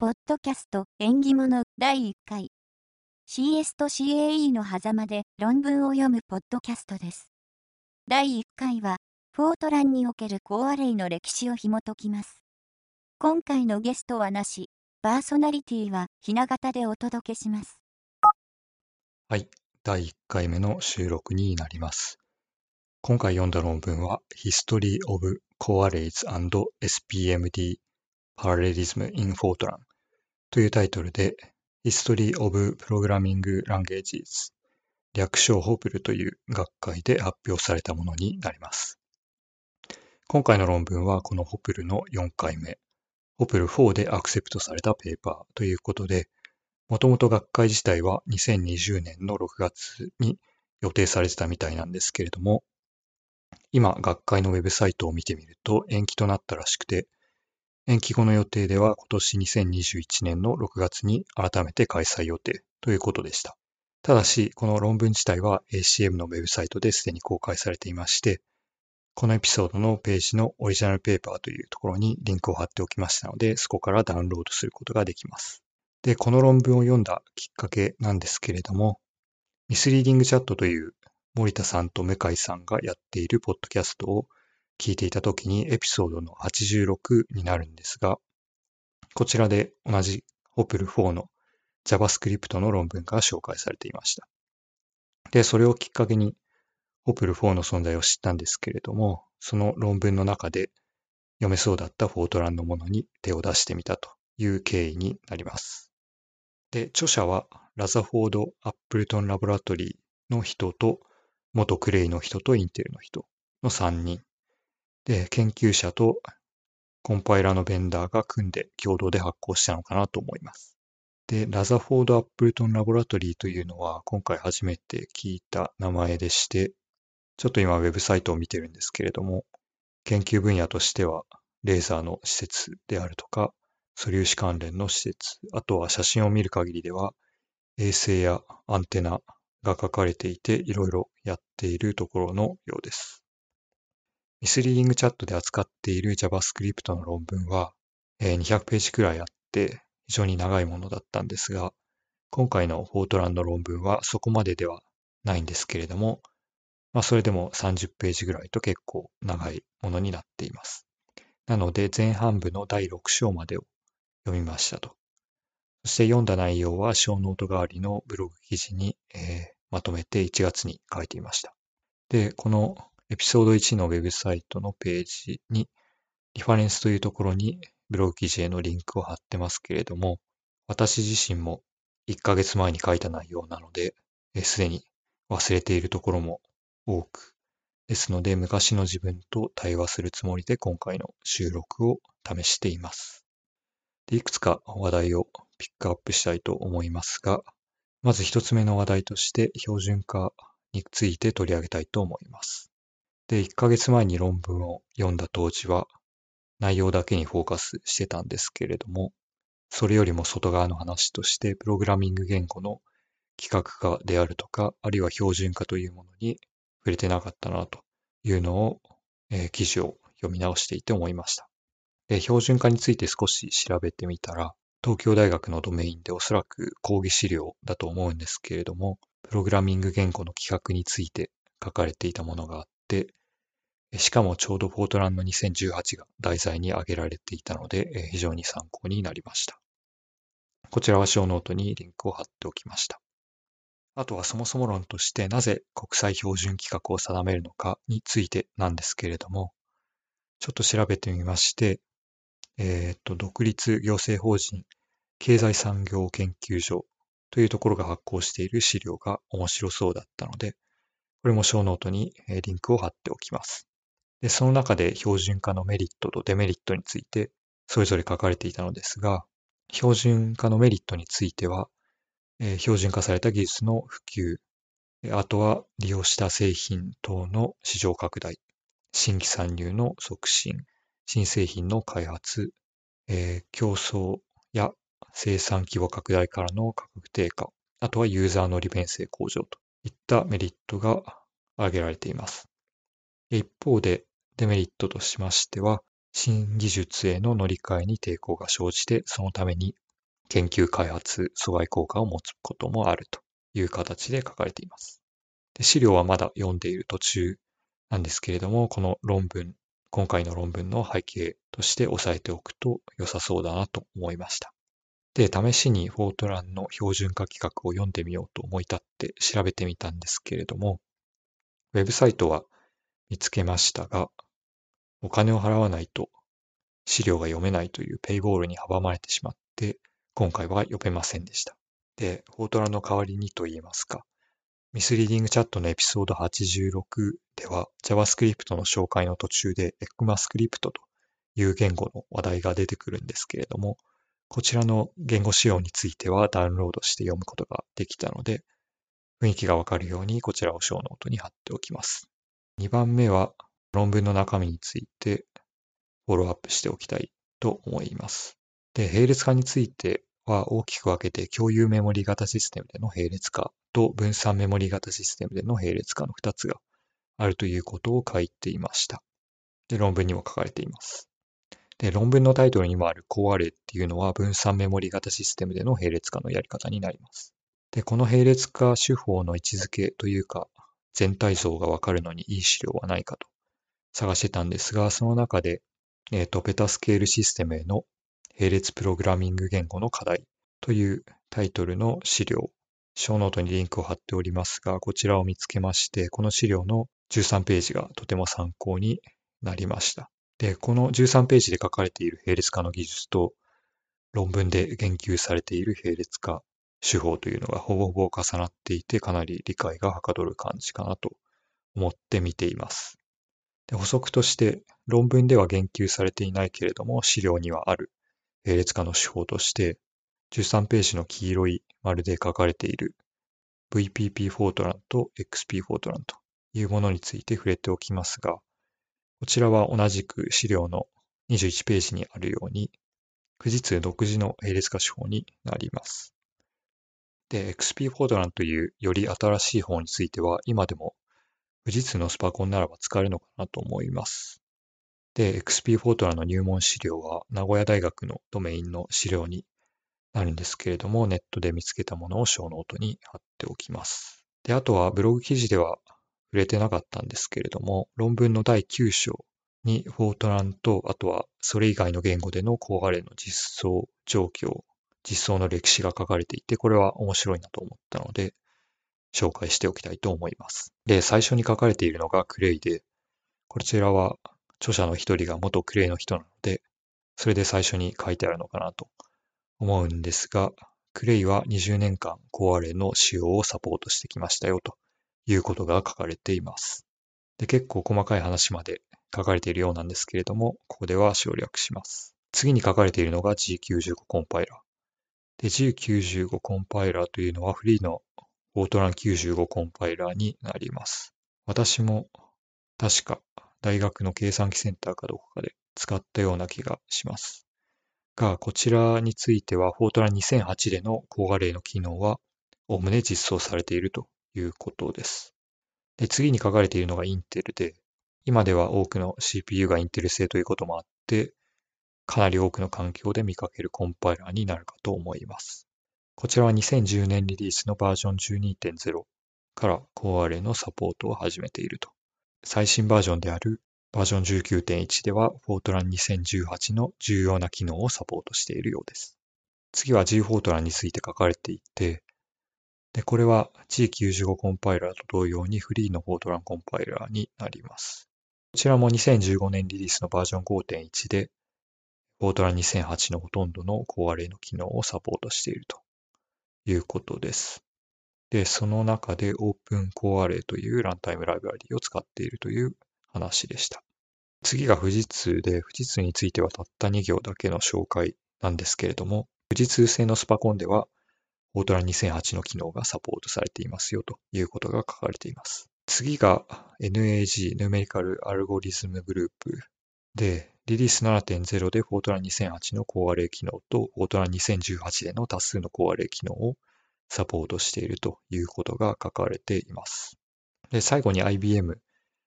ポッドキャスト縁起物第1回 CS と CAE の狭間で論文を読むポッドキャストです。第1回はフォートランにおけるコアレイの歴史を紐解きます。今回のゲストはなし、パーソナリティはひな形でお届けします。はい、第1回目の収録になります。今回読んだ論文は History of Coarrays and SPMD Parallelism in Fortran というタイトルで History of Programming Languages 略称ホプルという学会で発表されたものになります。今回の論文はこのホプルの4回目、ホプル4でアクセプトされたペーパーということで、もともと学会自体は2020年の6月に予定されてたみたいなんですけれども、今学会のウェブサイトを見てみると延期となったらしくて、延期後の予定では今年2021年の6月に改めて開催予定ということでした。ただし、この論文自体は ACM のウェブサイトですでに公開されていまして、このエピソードのページのオリジナルペーパーというところにリンクを貼っておきましたので、そこからダウンロードすることができます。で、この論文を読んだきっかけなんですけれども、ミスリーディングチャットという森田さんと向井さんがやっているポッドキャストを聞いていたときにエピソードの86になるんですが、こちらで同じ OPL4 の JavaScript の論文が紹介されていました。で、それをきっかけに OPL4 の存在を知ったんですけれども、その論文の中で読めそうだったフォートランのものに手を出してみたという経緯になります。で、著者は Rutherford Appleton Laboratory の人と元 Cray の人とインテルの人の3人で、研究者とコンパイラーのベンダーが組んで共同で発行したのかなと思います。で、 Rutherford Appleton Laboratory というのは今回初めて聞いた名前でして、ちょっと今ウェブサイトを見てるんですけれども、研究分野としてはレーザーの施設であるとか、素粒子関連の施設、あとは写真を見る限りでは衛星やアンテナが書かれていていろいろやっているところのようです。ミスリーディングチャットで扱っている JavaScript の論文は、200ページくらいあって非常に長いものだったんですが、今回のフォートランド論文はそこまでではないんですけれども、まあ、それでも30ページぐらいと結構長いものになっています。なので前半部の第6章までを読みましたと。そして読んだ内容はショーノート代わりのブログ記事に、えー、まとめて1月に書いていました。で、このエピソード1のウェブサイトのページに、リファレンスというところにブログ記事へのリンクを貼ってますけれども、私自身も1ヶ月前に書いた内容なので、すでに忘れているところも多く、ですので昔の自分と対話するつもりで今回の収録を試しています。でいくつか話題をピックアップしたいと思いますが、まず一つ目の話題として標準化について取り上げたいと思います。で、1ヶ月前に論文を読んだ当時は、内容だけにフォーカスしてたんですけれども、それよりも外側の話として、プログラミング言語の規格化であるとか、あるいは標準化というものに触れてなかったなというのを、えー、記事を読み直していて思いました。で、標準化について少し調べてみたら、東京大学のドメインでおそらく講義資料だと思うんですけれども、プログラミング言語の規格について書かれていたものがあって、しかもちょうどフォートランド2018が題材に挙げられていたので、非常に参考になりました。こちらはショーノートにリンクを貼っておきました。あとはそもそも論としてなぜ国際標準規格を定めるのかについてなんですけれども、ちょっと調べてみまして、えっ、と、独立行政法人経済産業研究所というところが発行している資料が面白そうだったので、これもショーノートにリンクを貼っておきます。で、その中で標準化のメリットとデメリットについてそれぞれ書かれていたのですが、標準化のメリットについては、え、標準化された技術の普及、あとは利用した製品等の市場拡大、新規参入の促進、新製品の開発、え、競争や生産規模拡大からの価格低下、あとはユーザーの利便性向上といったメリットが挙げられています。一方で、デメリットとしましては、新技術への乗り換えに抵抗が生じて、そのために研究開発阻害効果を持つこともあるという形で書かれています。で資料はまだ読んでいる途中なんですけれども、この論文、今回の論文の背景として押さえておくと良さそうだなと思いました。で、試しにフォートランの標準化規格を読んでみようと思い立って調べてみたんですけれども、ウェブサイトは見つけましたが、お金を払わないと資料が読めないというペイボールに阻まれてしまって、今回は読めませんでした。で、フォートランの代わりにと言いますか、ミスリーディングチャットのエピソード86では JavaScript の紹介の途中で ECMAScript という言語の話題が出てくるんですけれども、こちらの言語仕様についてはダウンロードして読むことができたので、雰囲気がわかるようにこちらをショーノートに貼っておきます。2番目は論文の中身についてフォローアップしておきたいと思います。で、並列化については大きく分けて共有メモリ型システムでの並列化と分散メモリ型システムでの並列化の2つがあるということを書いていました。で、論文にも書かれています。で、論文のタイトルにもある Coarray っていうのは分散メモリ型システムでの並列化のやり方になります。で、この並列化手法の位置づけというか、全体像がわかるのにいい資料はないかと探してたんですが、その中で、えっ、ー、と、ペタスケールシステムへの並列プログラミング言語の課題というタイトルの資料、ショーノートにリンクを貼っておりますが、こちらを見つけまして、この資料の13ページがとても参考になりました。で、この13ページで書かれている並列化の技術と、論文で言及されている並列化手法というのがほぼほぼ重なっていて、かなり理解がはかどる感じかなと思って見ています。で補足として、論文では言及されていないけれども、資料にはある並列化の手法として、13ページの黄色い丸で書かれている VPP フォートランと XP フォートランというものについて触れておきますが、こちらは同じく資料の21ページにあるように、富士通独自の並列化手法になります。で、XP フォートランというより新しい方については、今でも富士通のスパコンならば使えるのかなと思います。で、XP フォートランの入門資料は名古屋大学のドメインの資料になるんですけれども、ネットで見つけたものをショーノートに貼っておきます。で、あとはブログ記事では触れてなかったんですけれども、論文の第9章にフォートランと、あとはそれ以外の言語でのコアレの実装状況、実装の歴史が書かれていて、これは面白いなと思ったので、紹介しておきたいと思います。で、最初に書かれているのがクレイで、こちらは著者の一人が元クレイの人なので、それで最初に書いてあるのかなと思うんですが、クレイは20年間コアレの使用をサポートしてきましたよということが書かれています。で、結構細かい話まで書かれているようなんですけれども、ここでは省略します。次に書かれているのが G95 コンパイラー。で、G95 コンパイラーというのはフリーのフォートラン95コンパイラーになります。私も確か大学の計算機センターかどこかで使ったような気がします。が、こちらについては、フォートラン2008での高画例の機能は、おおむね実装されているということです。で、次に書かれているのがインテルで、今では多くの CPU がインテル製ということもあって、かなり多くの環境で見かけるコンパイラーになるかと思います。こちらは2010年リリースのバージョン12.0からコアレのサポートを始めていると。最新バージョンであるバージョン19.1では、フォートラン2018の重要な機能をサポートしているようです。次は G フォートランについて書かれていて、で、これは G95 コンパイラーと同様にフリーのフォートランコンパイラーになります。こちらも2015年リリースのバージョン5.1で、フォートラン2008のほとんどのコアレイの機能をサポートしているということです。で、その中で OpenCoreArray というランタイムライブラリを使っているという話でした。次が富士通で、富士通についてはたった2行だけの紹介なんですけれども、富士通製のスパコンではオートラン2008の機能がサポートされていますよということが書かれています。次が NAG、ヌメリカルアルゴリズムグループで、リリース7.0でフォートラン2008のコアレ機能とフォートラン2018での多数のコアレ機能をサポートしているということが書かれています。で、最後に IBM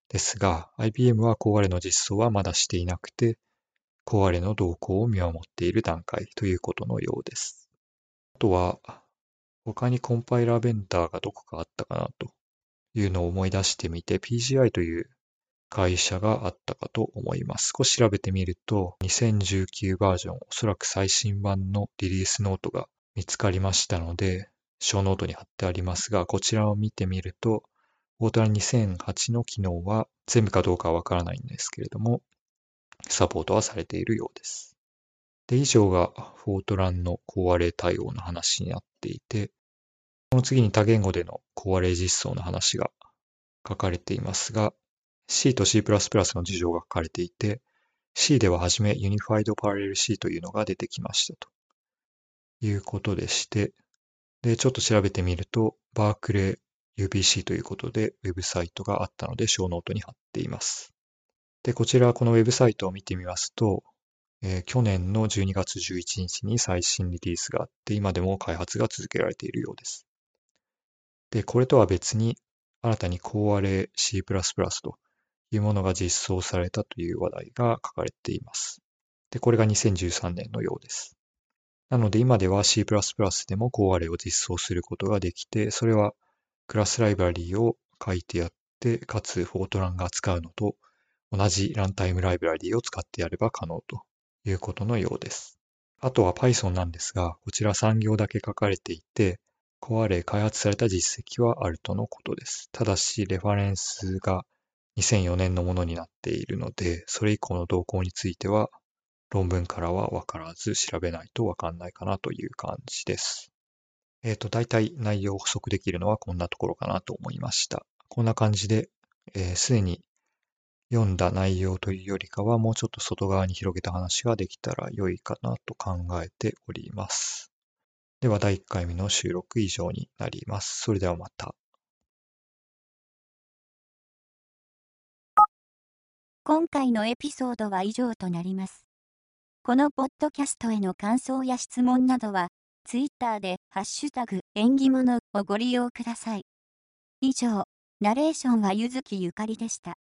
ですが、IBM はコアレの実装はまだしていなくて、コアレの動向を見守っている段階ということのようです。あとは、他にコンパイラーベンダーがどこかあったかなというのを思い出してみて、PGI という会社があったかと思います。少し調べてみると、2019バージョン、おそらく最新版のリリースノートが見つかりましたので、ショーノートに貼ってありますが、こちらを見てみると、 Fortran 2008の機能は全部かどうかはわからないんですけれども、サポートはされているようです。で、以上が Fortran の Coarray 対応の話になっていて、この次に他言語での Coarray 実装の話が書かれていますが、C と C++ の事情が書かれていて、C でははじめ Unified Parallel C というのが出てきましたということでして、で、ちょっと調べてみると、 Berkeley UPC ということでウェブサイトがあったので、ショーノートに貼っています。で、こちらこのウェブサイトを見てみますと、えー、去年の12月11日に最新リリースがあって、今でも開発が続けられているようです。で、これとは別に、新たに高アレ C++ というものが実装されたという話題が書かれています。で、これが2013年のようです。なので今では C++ でも高アレを実装することができて、それはクラスライブラリーを書いてやって、かつフォートランが使うのと同じランタイムライブラリーを使ってやれば可能とということのようです。あとは Python なんですが、こちら3行だけ書かれていて、コアレ開発された実績はあるとのことです。ただし、レファレンスが2004年のものになっているので、それ以降の動向については、論文からはわからず調べないとわかんないかなという感じです。えっ、ー、と、大体内容を補足できるのはこんなところかなと思いました。こんな感じで、す、えー、で、に読んだ内容というよりかは、もうちょっと外側に広げた話ができたら良いかなと考えております。では第1回目の収録以上になります。それではまた。今回のエピソードは以上となります。このポッドキャストへの感想や質問などは、ツイッターでハッシュタグ縁起物をご利用ください。以上、ナレーションはゆずきゆかりでした。